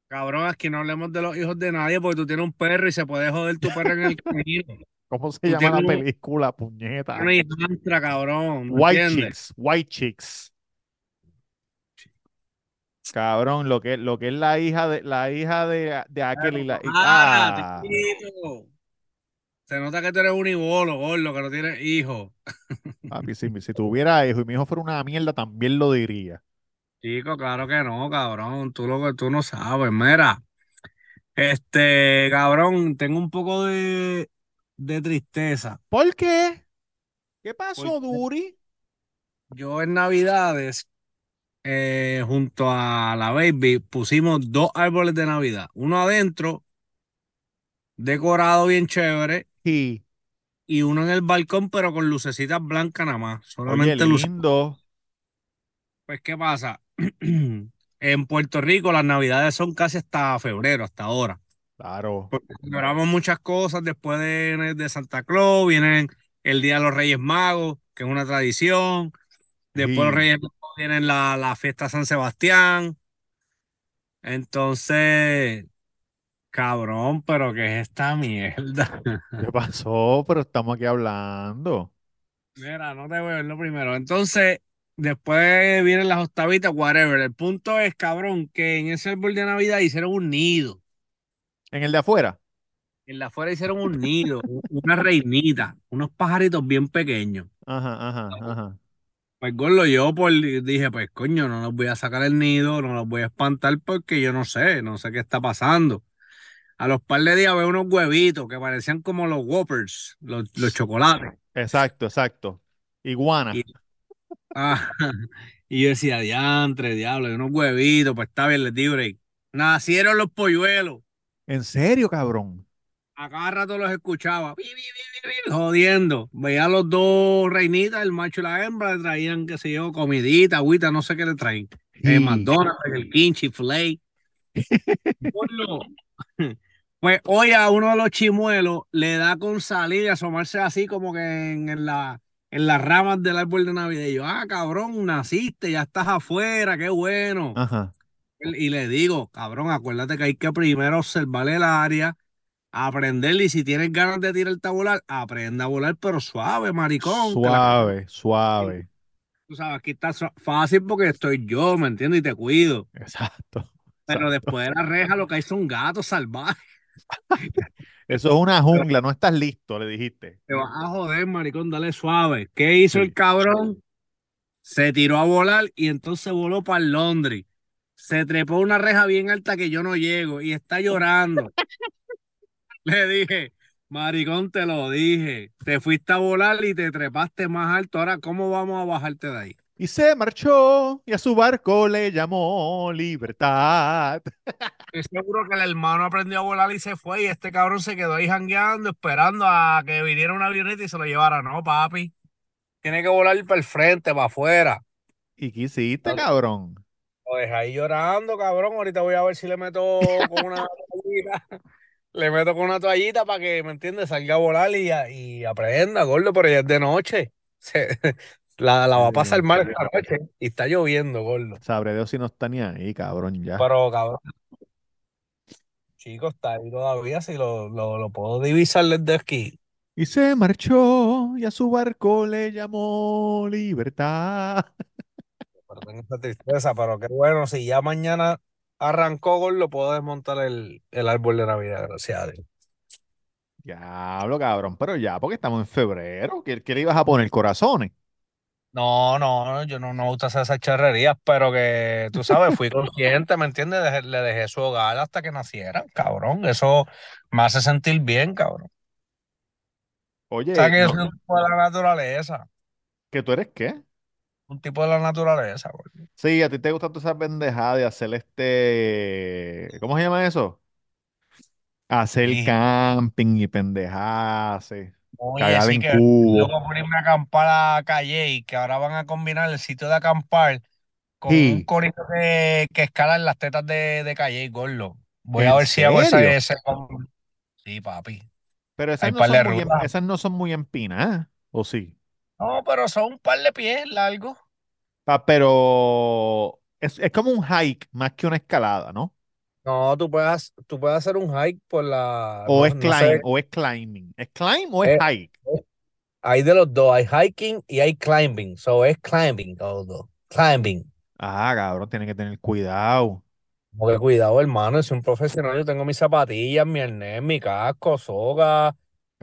[SPEAKER 2] Cabrón, aquí no hablemos de los hijos de nadie porque tú tienes un perro y se puede joder tu perro en el camino.
[SPEAKER 1] ¿Cómo se llama la película, puñeta?
[SPEAKER 2] Una cabrón. ¿me
[SPEAKER 1] White
[SPEAKER 2] entiendes?
[SPEAKER 1] Chicks, White Chicks. Cabrón, lo que, lo que es la hija de la hija de, de aquel y la
[SPEAKER 2] Ah,
[SPEAKER 1] ah.
[SPEAKER 2] Se nota que tú eres un ibolo, gordo, que no tienes hijos.
[SPEAKER 1] papi, si, si tuviera hijo y mi hijo fuera una mierda, también lo diría.
[SPEAKER 2] Chico, claro que no, cabrón. Tú lo que tú no sabes. Mira, este, cabrón, tengo un poco de, de tristeza.
[SPEAKER 1] ¿Por qué? ¿Qué pasó. Duri?
[SPEAKER 2] Yo en Navidades, eh, junto a la baby, pusimos dos árboles de Navidad. Uno adentro, decorado bien chévere,
[SPEAKER 1] Sí.
[SPEAKER 2] y uno en el balcón, pero con lucecitas blancas nada más.
[SPEAKER 1] Oye,
[SPEAKER 2] Solamente luces.
[SPEAKER 1] lindo.
[SPEAKER 2] Pues, ¿qué pasa? En Puerto Rico las Navidades son casi hasta febrero, hasta ahora.
[SPEAKER 1] Claro.
[SPEAKER 2] Porque celebramos muchas cosas después de, de Santa Claus, vienen el Día de los Reyes Magos, que es una tradición. Después
[SPEAKER 1] Sí.
[SPEAKER 2] los Reyes Magos vienen la, la fiesta San Sebastián. Entonces, cabrón, pero ¿qué es esta mierda?
[SPEAKER 1] ¿Qué pasó? Pero estamos aquí hablando.
[SPEAKER 2] Mira, no te voy a ver lo primero. Entonces, después vienen las octavitas, whatever. El punto es, cabrón, que en ese árbol de Navidad hicieron un nido.
[SPEAKER 1] En el de afuera.
[SPEAKER 2] En la afuera hicieron un nido, una reinita, unos pajaritos bien pequeños.
[SPEAKER 1] Ajá, ajá, ajá.
[SPEAKER 2] Pues gordo, yo por, dije, pues coño, no los voy a sacar el nido, no los voy a espantar porque yo no sé, no sé qué está pasando. A los par de días veo unos huevitos que parecían como los Whoppers, los, los chocolates.
[SPEAKER 1] Exacto, exacto. Iguana.
[SPEAKER 2] Y, ah, y yo decía, diantre, diablo, unos huevitos, pues está bien, les di break. Nacieron los polluelos.
[SPEAKER 1] ¿En serio, cabrón?
[SPEAKER 2] A cada rato los escuchaba, jodiendo. Veía a los dos reinitas, el macho y la hembra, le traían, qué sé yo, comidita, agüita, no sé qué le traen.
[SPEAKER 1] Sí.
[SPEAKER 2] McDonald's, el Kinchi, Flay. Pues hoy a uno de los chimuelos le da con salir y asomarse así como que en, en la, en las ramas del árbol de Navidad. Y yo, ah, cabrón, naciste, ya estás afuera, qué bueno.
[SPEAKER 1] Ajá.
[SPEAKER 2] Y le digo, cabrón, acuérdate que hay que primero observar el área, aprender y si tienes ganas de tirar a volar, aprenda a volar, pero suave, maricón. la-
[SPEAKER 1] Suave, suave.
[SPEAKER 2] tú sabes, aquí está fácil porque estoy yo, ¿me entiendes? Y te cuido.
[SPEAKER 1] Exacto.
[SPEAKER 2] Pero
[SPEAKER 1] exacto.
[SPEAKER 2] después de la reja lo que hay son gatos salvajes.
[SPEAKER 1] Eso es una jungla, no estás listo, le dijiste.
[SPEAKER 2] Te vas a joder, maricón, dale suave. ¿Qué hizo
[SPEAKER 1] Sí.
[SPEAKER 2] el cabrón? Se tiró a volar y entonces voló para Londres. Se trepó una reja bien alta que yo no llego y está llorando. Le dije, maricón, te lo dije. Te fuiste a volar y te trepaste más alto. Ahora, ¿cómo vamos a bajarte de ahí?
[SPEAKER 1] Y se marchó y a su barco le llamó Libertad.
[SPEAKER 2] Estoy seguro que el hermano aprendió a volar y se fue y este cabrón se quedó ahí jangueando esperando a que viniera una avioneta y se lo llevara. No, papi. Tiene que volar para el frente, para afuera.
[SPEAKER 1] ¿Y qué hiciste, cabrón?
[SPEAKER 2] Dejé ahí llorando, cabrón. Ahorita voy a ver si le meto con una toallita. Le meto con una toallita para que, ¿me entiendes? Salga a volar y, y aprenda, gordo, pero ya es de noche. Se- la, la va a pasar
[SPEAKER 1] Sí.
[SPEAKER 2] mal esta noche y está lloviendo, gordo.
[SPEAKER 1] Sabré Dios si no está ni ahí, cabrón, ya.
[SPEAKER 2] Pero, cabrón, chico, está ahí todavía. Si lo, lo, lo puedo divisar desde aquí.
[SPEAKER 1] Y se marchó y a su barco le llamó Libertad.
[SPEAKER 2] Tengo esa tristeza, pero qué bueno. Si ya mañana arrancó, gordo, puedo desmontar el, el árbol de Navidad, gracias a Dios.
[SPEAKER 1] Diablo, cabrón, pero ya, porque estamos en febrero. ¿Qué, qué le ibas a poner? Corazones.
[SPEAKER 2] No, no, yo no, no me gusta hacer esas charrerías, pero que tú sabes, fui consciente, ¿me entiendes? Dejé- le dejé su hogar hasta que nacieran, cabrón. Eso me hace sentir bien, cabrón.
[SPEAKER 1] Oye,
[SPEAKER 2] ¿Sabes que yo
[SPEAKER 1] no,
[SPEAKER 2] soy un tipo de la naturaleza?
[SPEAKER 1] ¿que tú eres qué?
[SPEAKER 2] Un tipo de la naturaleza, güey.
[SPEAKER 1] Sí, a ti te gusta toda esa pendejada de hacer este. ¿Cómo se llama eso? Hacer
[SPEAKER 2] Sí.
[SPEAKER 1] camping y pendejadas.
[SPEAKER 2] Oye,
[SPEAKER 1] Cagar
[SPEAKER 2] sí
[SPEAKER 1] en
[SPEAKER 2] que
[SPEAKER 1] cubo.
[SPEAKER 2] luego por irme a acampar a Calle y que ahora van a combinar el sitio de acampar con un
[SPEAKER 1] Sí,
[SPEAKER 2] corito que, que escala en las tetas de, de Calle, gordo. Voy a
[SPEAKER 1] ¿en
[SPEAKER 2] ver si hago ese. Sí, papi.
[SPEAKER 1] Pero esas
[SPEAKER 2] Hay
[SPEAKER 1] no son muy, em- esas no son muy empinadas, ¿o sí?
[SPEAKER 2] No, pero son un par de pies largos.
[SPEAKER 1] Pero es, es como un hike más que una escalada, ¿no?
[SPEAKER 2] No, tú puedes, tú puedes hacer un hike por la,
[SPEAKER 1] O
[SPEAKER 2] no,
[SPEAKER 1] es
[SPEAKER 2] no
[SPEAKER 1] climb,
[SPEAKER 2] sé,
[SPEAKER 1] o es climbing. ¿Es climb o es
[SPEAKER 2] eh,
[SPEAKER 1] hike?
[SPEAKER 2] eh, hay de los dos, hay hiking y hay climbing, so es climbing los dos, climbing.
[SPEAKER 1] Ah, cabrón, tiene que tener cuidado.
[SPEAKER 2] Porque cuidado, hermano, soy un profesional, yo tengo mis zapatillas, mi arnés, mi casco, soga,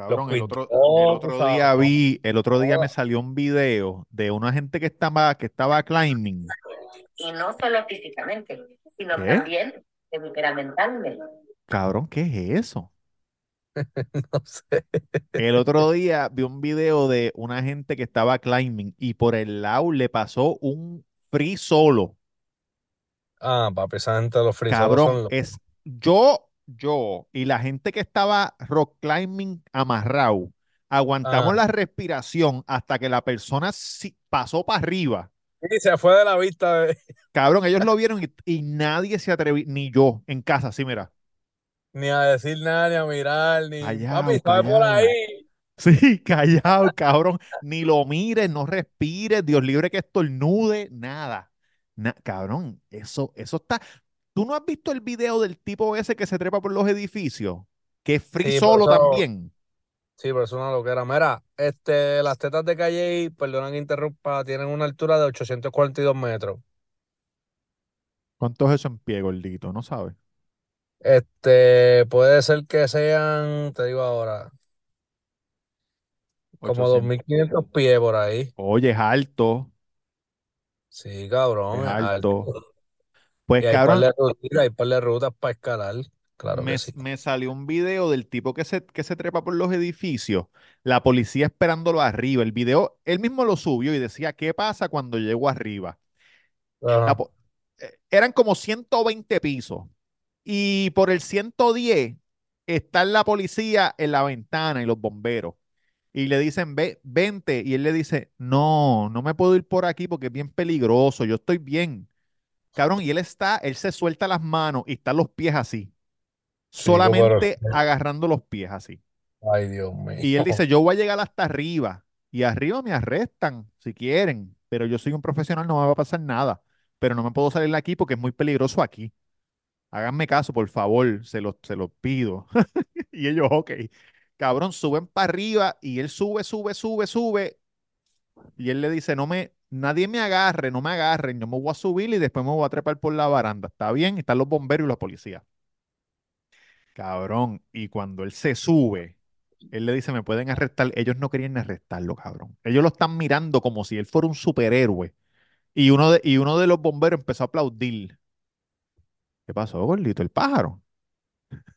[SPEAKER 1] Cabrón, el otro, el
[SPEAKER 2] tú
[SPEAKER 1] otro
[SPEAKER 2] sabes,
[SPEAKER 1] día vi, el otro día me salió un video de una gente que estaba, que estaba climbing.
[SPEAKER 3] y no solo físicamente, sino
[SPEAKER 1] ¿Qué?
[SPEAKER 3] también temperamentalmente.
[SPEAKER 1] Cabrón, ¿qué es eso?
[SPEAKER 2] No sé.
[SPEAKER 1] El otro día vi un video de una gente que estaba climbing y por el lado le pasó un free solo.
[SPEAKER 2] Ah, papi, esa gente de los frisolos
[SPEAKER 1] Cabrón,
[SPEAKER 2] son los...
[SPEAKER 1] es yo, yo y la gente que estaba rock climbing amarrado, aguantamos
[SPEAKER 2] Ah,
[SPEAKER 1] la respiración hasta que la persona pasó para arriba.
[SPEAKER 2] y se fue de la vista de-
[SPEAKER 1] Cabrón, ellos lo vieron y, y nadie se atrevió, ni yo en casa, sí, mira.
[SPEAKER 2] ni a decir nada, ni a mirar, ni... Papi,
[SPEAKER 1] Callao,
[SPEAKER 2] ¿sabes por ahí?
[SPEAKER 1] Sí, callado, cabrón. Ni lo mires, no respires, Dios libre que estornude, nada. Na- cabrón, eso, eso está. ¿Tú no has visto el video del tipo ese que se trepa por los edificios? Que es free
[SPEAKER 2] Sí,
[SPEAKER 1] solo
[SPEAKER 2] eso...
[SPEAKER 1] también.
[SPEAKER 2] Sí, pero es una loquera. Mira, este, las tetas de Calle, perdona que interrumpa, tienen una altura de 842 metros.
[SPEAKER 1] ¿Cuánto es eso en pie, gordito? No sabes.
[SPEAKER 2] Este, puede ser que sean, te digo ahora, como
[SPEAKER 1] 800.
[SPEAKER 2] 2500 pies por ahí.
[SPEAKER 1] Oye, es alto,
[SPEAKER 2] Sí,
[SPEAKER 1] es
[SPEAKER 2] cabrón, es alto.
[SPEAKER 1] alto. Pues
[SPEAKER 2] Y hay par de rutas, hay par de rutas para escalar. Claro
[SPEAKER 1] me,
[SPEAKER 2] que sí.
[SPEAKER 1] me salió un video del tipo que se, que se trepa por los edificios, la policía esperándolo arriba. El video, él mismo lo subió y decía, ¿qué pasa cuando llego arriba? La po- eh, eran como 120 pisos y por el 110 está la policía en la ventana y los bomberos. Y le dicen, ve, vente. Y él le dice, no, no me puedo ir por aquí porque es bien peligroso, yo estoy bien. Cabrón, y él está, él se suelta las manos y están los pies así,
[SPEAKER 2] pero...
[SPEAKER 1] solamente agarrando los pies así.
[SPEAKER 2] Ay, Dios mío.
[SPEAKER 1] Y él dice, yo voy a llegar hasta arriba. Y arriba me arrestan si quieren, pero yo soy un profesional, no me va a pasar nada. Pero no me puedo salir de aquí porque es muy peligroso aquí. Háganme caso, por favor, se los se los pido. Y ellos, ok. Cabrón, suben para arriba y él sube, sube, sube, sube. Y él le dice, no me, nadie me agarre, no me agarren, yo me voy a subir y después me voy a trepar por la baranda. ¿Está bien? Están los bomberos y la policía. Cabrón, y cuando él se sube, él le dice, me pueden arrestar. Ellos no querían arrestarlo, cabrón. Ellos lo están mirando como si él fuera un superhéroe. Y uno de, y uno de los bomberos empezó a aplaudir. ¿Qué pasó, gordito? El pájaro.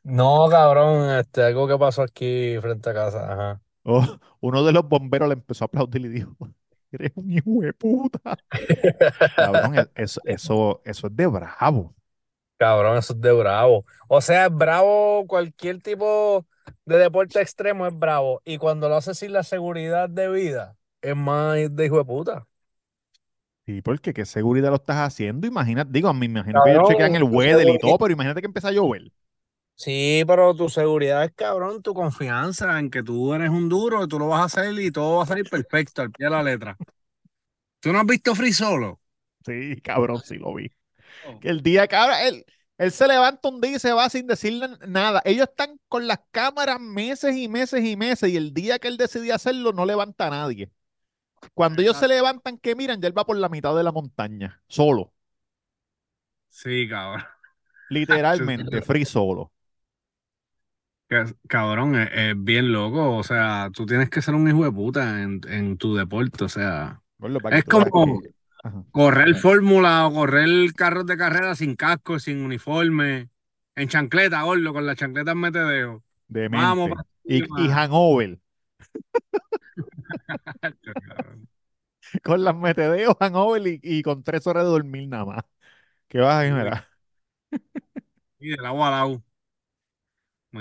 [SPEAKER 2] No, cabrón, este, algo que pasó aquí frente a casa. Ajá.
[SPEAKER 1] Oh, uno de los bomberos le empezó a aplaudir y dijo, Eres un hijo de puta. Cabrón, e- eso, eso, eso es de bravo.
[SPEAKER 2] Cabrón, eso es de bravo. O sea, es bravo, cualquier tipo de deporte extremo es bravo. Y cuando lo haces sin la seguridad de vida, es más de hijo de puta.
[SPEAKER 1] Sí, porque qué seguridad lo estás haciendo. Imagínate, digo, me imagino que ellos
[SPEAKER 2] Cabrón,
[SPEAKER 1] chequean el weather y todo, pero imagínate que empieza a llover.
[SPEAKER 2] Sí, pero tu seguridad es cabrón, tu confianza en que tú eres un duro, tú lo vas a hacer y todo va a salir perfecto al pie de la letra. ¿Tú no has visto Free Solo?
[SPEAKER 1] Sí, cabrón, sí lo vi. Que el día, cabrón, él, él se levanta un día y se va sin decirle nada. Ellos están con las cámaras meses y meses y meses y el día que él decidió hacerlo no levanta a nadie. Cuando ellos se levantan, que miran, ya él va por la mitad de la montaña, solo,
[SPEAKER 2] Sí, cabrón.
[SPEAKER 1] literalmente, free solo.
[SPEAKER 2] Cabrón, es, es bien loco. O sea, tú tienes que ser un hijo de puta en, en tu deporte. O sea, es como correr fórmula o correr carros de carrera sin casco, sin uniforme, en chancleta, gordo, con las chancletas metedeo.
[SPEAKER 1] Demente.
[SPEAKER 2] Vamos,
[SPEAKER 1] y, y hangover. Con las metedeos, hangover y, y con tres horas de dormir nada más. ¿Qué vas a mira?
[SPEAKER 2] Y del agua al agua.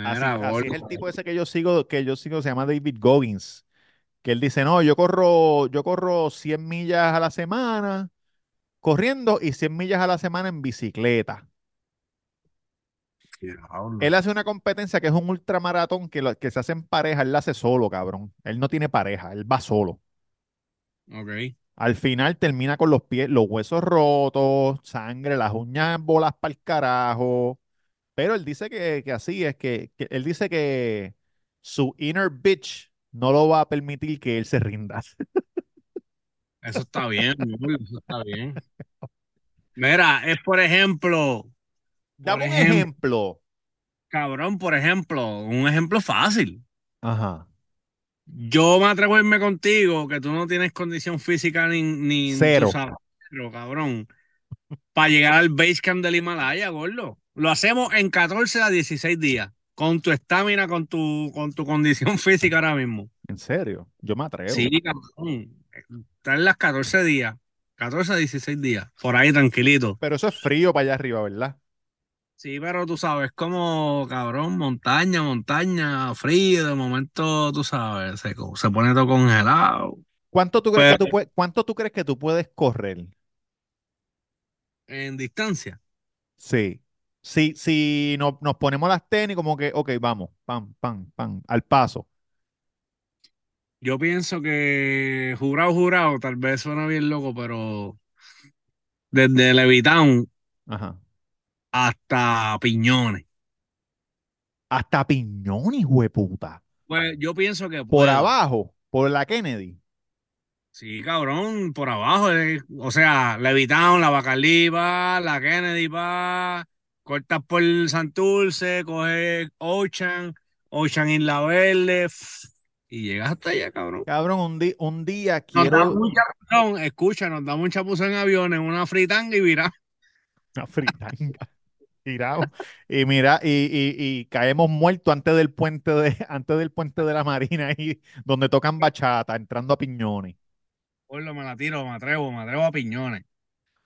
[SPEAKER 1] Así, es el tipo ese que yo sigo, que yo sigo, se llama David Goggins, que él dice, no, yo corro, yo corro 100 millas a la semana corriendo y 100 millas a la semana en bicicleta. Él hace una competencia que es un ultramaratón que, lo- que se hace en pareja, él la hace solo, cabrón. Él no tiene pareja, él va solo.
[SPEAKER 2] Ok.
[SPEAKER 1] Al final termina con los pies, los huesos rotos, sangre, las uñas bolas para el carajo. Pero él dice que, que así es, que, que él dice que su inner bitch no lo va a permitir que él se rinda.
[SPEAKER 2] Eso está bien, eso está bien. Mira, es por ejemplo,
[SPEAKER 1] Dame un
[SPEAKER 2] ejemplo-
[SPEAKER 1] ejemplo.
[SPEAKER 2] cabrón, por ejemplo, un ejemplo fácil.
[SPEAKER 1] Ajá.
[SPEAKER 2] Yo me atrevo a irme contigo, que tú no tienes condición física ni, ni
[SPEAKER 1] Cero.
[SPEAKER 2] sabes, pero cabrón, para llegar al base camp del Himalaya, gordo. Lo hacemos en 14 a 16 días, con tu estamina, con tu, con tu condición física ahora mismo.
[SPEAKER 1] En serio, yo me atrevo.
[SPEAKER 2] Sí, cabrón. Está en las 14 días, 14 a 16 días, por ahí tranquilito.
[SPEAKER 1] Pero eso es frío para allá arriba, ¿verdad?
[SPEAKER 2] Sí, pero tú sabes, como cabrón, montaña, montaña, frío, de momento, tú sabes, se, se pone todo congelado.
[SPEAKER 1] ¿Cuánto tú crees que
[SPEAKER 2] Pero-
[SPEAKER 1] tú puedes, cuánto tú crees que tú puedes correr?
[SPEAKER 2] En distancia.
[SPEAKER 1] Sí. Si, si no- nos ponemos las tenis, como que, ok, vamos, pam, pam, pam, al paso.
[SPEAKER 2] Yo pienso que jurado, jurado, tal vez suena bien loco, pero desde Levitown
[SPEAKER 1] Ajá.
[SPEAKER 2] hasta Piñones.
[SPEAKER 1] Hasta Piñón, hijo de puta.
[SPEAKER 2] Pues yo pienso que
[SPEAKER 1] Por
[SPEAKER 2] puedo.
[SPEAKER 1] abajo, por la Kennedy.
[SPEAKER 2] Sí, cabrón, por abajo. eh, O sea, Levitown, la Bacaliva, la Kennedy va, cortas por Santurce, coges Ocean, Ocean Isla Verde, y llegas hasta allá, cabrón.
[SPEAKER 1] Cabrón, un, di- un día
[SPEAKER 2] Nos
[SPEAKER 1] quiero
[SPEAKER 2] damos un chapuzón, escucha, nos damos un chapuzón en aviones, una fritanga y viramos.
[SPEAKER 1] una fritanga. Tirado. Y mira, y, y- y caemos muertos antes del puente de, antes del puente de la Marina ahí, donde tocan bachata, entrando a piñones.
[SPEAKER 2] Gordo, me la tiro, me atrevo, me atrevo a piñones.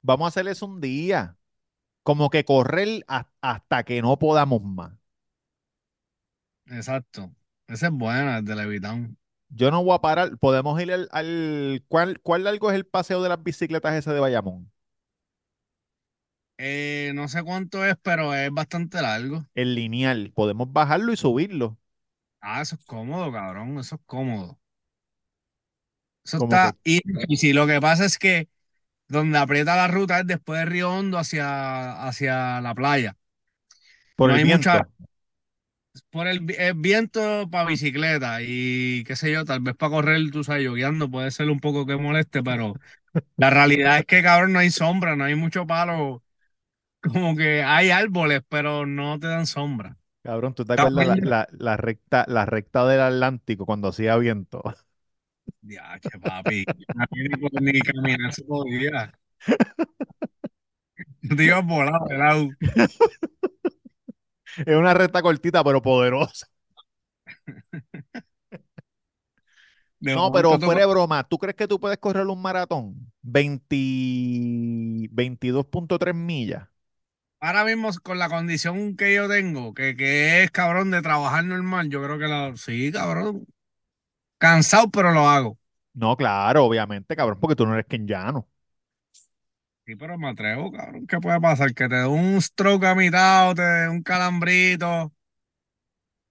[SPEAKER 1] Vamos a hacer eso un día. Como que correr ha- hasta que no podamos más.
[SPEAKER 2] Exacto. Esa es buena, el de Levitown.
[SPEAKER 1] Yo no voy a parar. Podemos ir al, al- ¿cuál, cuál largo es el paseo de las bicicletas ese de Bayamón?
[SPEAKER 2] Eh, no sé cuánto es, pero es bastante largo.
[SPEAKER 1] El lineal. Podemos bajarlo y subirlo.
[SPEAKER 2] Ah, eso es cómodo, cabrón, eso es cómodo. Eso está. Y, y si lo que pasa es que donde aprieta la ruta es después de Río Hondo hacia, hacia la playa.
[SPEAKER 1] Por
[SPEAKER 2] No
[SPEAKER 1] el
[SPEAKER 2] hay
[SPEAKER 1] viento.
[SPEAKER 2] mucha- Por el, el viento para bicicleta y qué sé yo, tal vez para correr, tú sabes, guiando puede ser un poco que moleste, pero la realidad es que, cabrón, no hay sombra, no hay mucho palo. Como que hay árboles, pero no te dan sombra.
[SPEAKER 1] Cabrón, ¿tú te acuerdas la- la recta, la recta del Atlántico cuando hacía viento?
[SPEAKER 2] Diache, papi. A mí ni, caminar se podía. Yo te iba volado de lado.
[SPEAKER 1] Es una recta cortita pero poderosa.
[SPEAKER 2] De
[SPEAKER 1] No, pero fuera de broma, ¿tú crees que tú puedes correr un maratón? 20 22.3 millas.
[SPEAKER 2] Ahora mismo con la condición que yo tengo, que, que es cabrón de trabajar normal, yo creo que la, sí, cabrón. Cansado, pero lo hago.
[SPEAKER 1] No, claro, obviamente, cabrón, porque tú no eres kenyano.
[SPEAKER 2] Sí, pero me atrevo, cabrón. ¿Qué puede pasar? Que te dé un stroke a mitad o te dé un calambrito.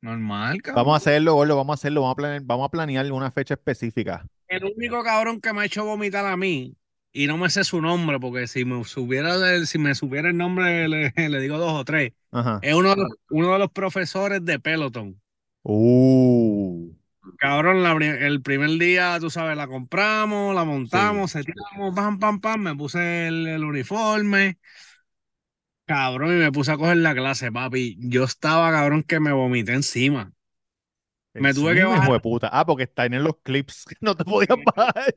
[SPEAKER 2] Normal, cabrón.
[SPEAKER 1] Vamos a hacerlo, gordo, vamos a hacerlo, vamos a planear, vamos a planear una fecha específica.
[SPEAKER 2] El único cabrón que me ha hecho vomitar a mí, y no me sé su nombre, porque si me supiera, el- si me supiera el nombre, le, le digo dos o tres.
[SPEAKER 1] Ajá.
[SPEAKER 2] Es uno de los, uno de los profesores de Peloton.
[SPEAKER 1] Uh,
[SPEAKER 2] Cabrón, la el primer día, tú sabes, la compramos, la montamos, seteamos, pam, pam, pam, me puse el, el uniforme. Cabrón, y me puse a coger la clase, papi. Yo estaba, cabrón, que me vomité encima. Me tuve que
[SPEAKER 1] hijo
[SPEAKER 2] bajar.
[SPEAKER 1] de puta. Ah, porque está en los clips. No te podías bajar.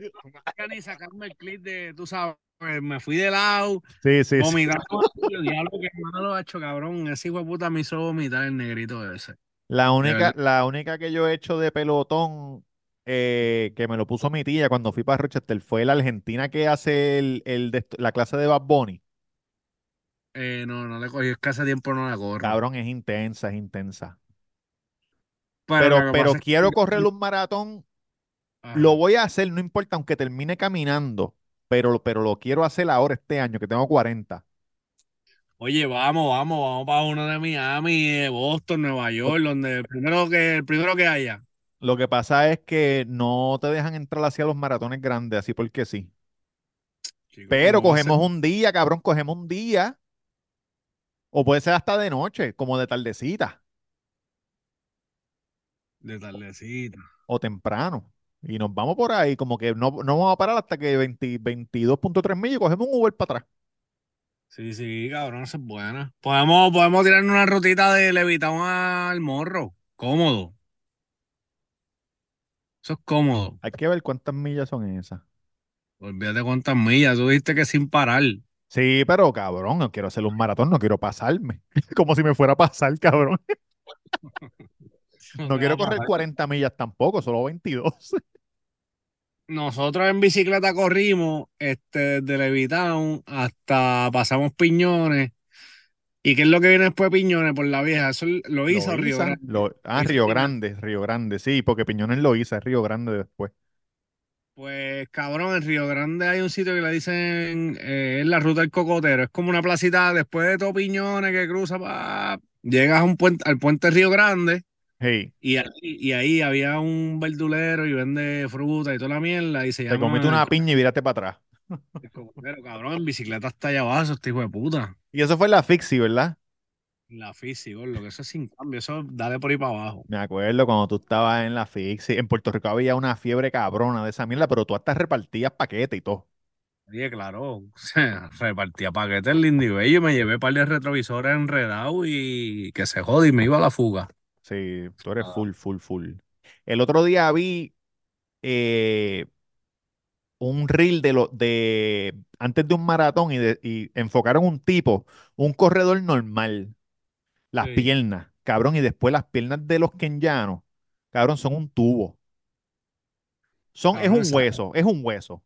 [SPEAKER 2] No ni sacarme el clip de, tú sabes, me fui de lado,
[SPEAKER 1] Sí, sí, sí.
[SPEAKER 2] vomitando. Yo, Diablo, que malo ha hecho, cabrón. Ese hijo de puta me hizo vomitar el negrito ese.
[SPEAKER 1] La única, la única que yo he hecho de pelotón eh, que me lo puso mi tía cuando fui para Rochester fue la argentina que hace el, el de la clase de Bad Bunny.
[SPEAKER 2] Eh, no, no le cogí, es que hace tiempo no la corro.
[SPEAKER 1] Cabrón, es intensa, es intensa.
[SPEAKER 2] Pero,
[SPEAKER 1] Pero,
[SPEAKER 2] que-
[SPEAKER 1] quiero correr un maratón.
[SPEAKER 2] Ajá.
[SPEAKER 1] Lo voy a hacer, no importa, aunque termine caminando. Pero, pero lo quiero hacer ahora este año, que tengo 40.
[SPEAKER 2] Oye, vamos, vamos, vamos para uno de Miami, de Boston, Nueva York, donde el primero que, el primero que haya.
[SPEAKER 1] Lo que pasa es que no te dejan entrar hacia los maratones grandes, así porque sí.
[SPEAKER 2] Chico,
[SPEAKER 1] Pero
[SPEAKER 2] ¿cómo va a
[SPEAKER 1] cogemos un día, cabrón, cogemos un día. O puede ser hasta de noche, como de tardecita
[SPEAKER 2] De tardecita.
[SPEAKER 1] o temprano. Y nos vamos por ahí, como que no, no vamos a parar hasta que 20 22.3 millas y cogemos un Uber para atrás.
[SPEAKER 2] Sí, sí, cabrón, esa es buena. Podemos, podemos tirar una rutita de Levitown al morro. Cómodo. Eso es cómodo.
[SPEAKER 1] Hay que ver cuántas millas son esas.
[SPEAKER 2] Olvídate cuántas millas. Tú dijiste que sin parar.
[SPEAKER 1] Sí, pero cabrón, no quiero hacer un maratón, no quiero pasarme. Como si me fuera a pasar, cabrón. No quiero correr
[SPEAKER 2] pasar.
[SPEAKER 1] 40 millas tampoco, solo 22.
[SPEAKER 2] Nosotros en bicicleta corrimos este, desde Levitown hasta pasamos Piñones. ¿Y qué es lo que viene después de Piñones? Por la vieja. Eso lo hizo Río Grande.
[SPEAKER 1] lo- ah, Río. Grande, Río Grande, sí, porque Piñones lo hizo, es Río Grande después.
[SPEAKER 2] Pues cabrón, en Río Grande hay un sitio que le dicen, eh, es la ruta del cocotero, es como una placita después de Topiñones que cruza, pa, llegas a un puente, al puente Río Grande
[SPEAKER 1] Hey,
[SPEAKER 2] y ahí, y ahí había un verdulero y vende fruta y toda la mierda y se
[SPEAKER 1] te
[SPEAKER 2] llama
[SPEAKER 1] comiste una piña y vírate para atrás.
[SPEAKER 2] cocotero, cabrón, en bicicleta hasta allá abajo, este hijo de puta.
[SPEAKER 1] Y eso fue la Fixie, ¿verdad?
[SPEAKER 2] La física, lo que eso es sin cambio, eso dale por ahí para abajo.
[SPEAKER 1] Me acuerdo cuando tú estabas en la Fixie. En Puerto Rico había una fiebre cabrona de esa mierda, pero tú hasta repartías paquetes y todo.
[SPEAKER 2] Oye, claro, o sea, repartía paquetes lindo y bello, me llevé un par de retrovisores enredados y que se jode y me iba a la fuga.
[SPEAKER 1] Sí, tú eres
[SPEAKER 2] Ah.
[SPEAKER 1] full, full, full. El otro día vi eh, un reel de lo de antes de un maratón y, de- y enfocaron un tipo, un corredor normal, las
[SPEAKER 2] Sí.
[SPEAKER 1] piernas, cabrón, y después las piernas de los kenyanos, cabrón, son un tubo. Son, es un hueso, es un hueso.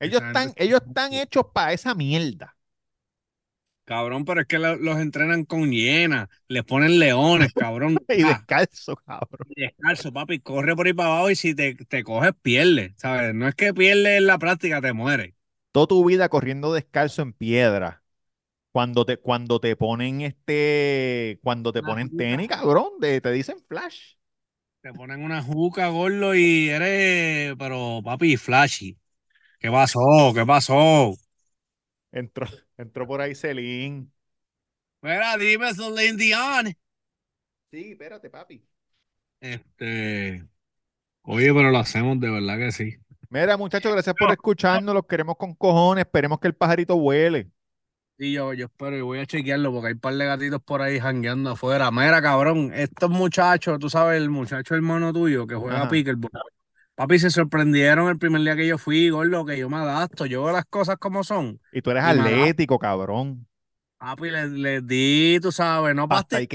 [SPEAKER 1] Ellos están,
[SPEAKER 2] está
[SPEAKER 1] ellos están hechos para esa mierda.
[SPEAKER 2] Cabrón, pero es que lo- los entrenan con hienas, les ponen leones, cabrón.
[SPEAKER 1] Y
[SPEAKER 2] Ah,
[SPEAKER 1] descalzo, cabrón.
[SPEAKER 2] y descalzo, papi, corre por ahí para abajo y si te, te coges, pierdes, ¿sabes? No es que pierdes en la práctica, te mueres.
[SPEAKER 1] Toda tu vida corriendo descalzo en piedra. Cuando te, cuando te ponen este, cuando te
[SPEAKER 2] Una
[SPEAKER 1] ponen
[SPEAKER 2] juca.
[SPEAKER 1] tenis, cabrón, de- te dicen flash.
[SPEAKER 2] Te ponen una juca, gordo, y eres, pero papi, flashy. ¿Qué pasó? ¿Qué pasó?
[SPEAKER 1] Entró, entró por ahí Celine.
[SPEAKER 2] Mira, dime, Celine Dion.
[SPEAKER 1] Sí, espérate, papi.
[SPEAKER 2] Este, oye, pero lo hacemos de verdad que sí.
[SPEAKER 1] Mira, muchachos, gracias por escucharnos. Los queremos con cojones. Esperemos que el pajarito vuele.
[SPEAKER 2] Y yo, yo espero y voy a chequearlo porque hay un par de gatitos por ahí jangueando afuera. Mira, cabrón, estos muchachos, tú sabes, el muchacho hermano tuyo que juega
[SPEAKER 1] Ajá.
[SPEAKER 2] pickleball. Papi, se sorprendieron el primer día que yo fui, gordo, que yo me adapto, yo veo las cosas como son.
[SPEAKER 1] Y tú eres
[SPEAKER 2] Y
[SPEAKER 1] atlético, cabrón.
[SPEAKER 2] Papi, les, les di, tú sabes, no
[SPEAKER 1] ahí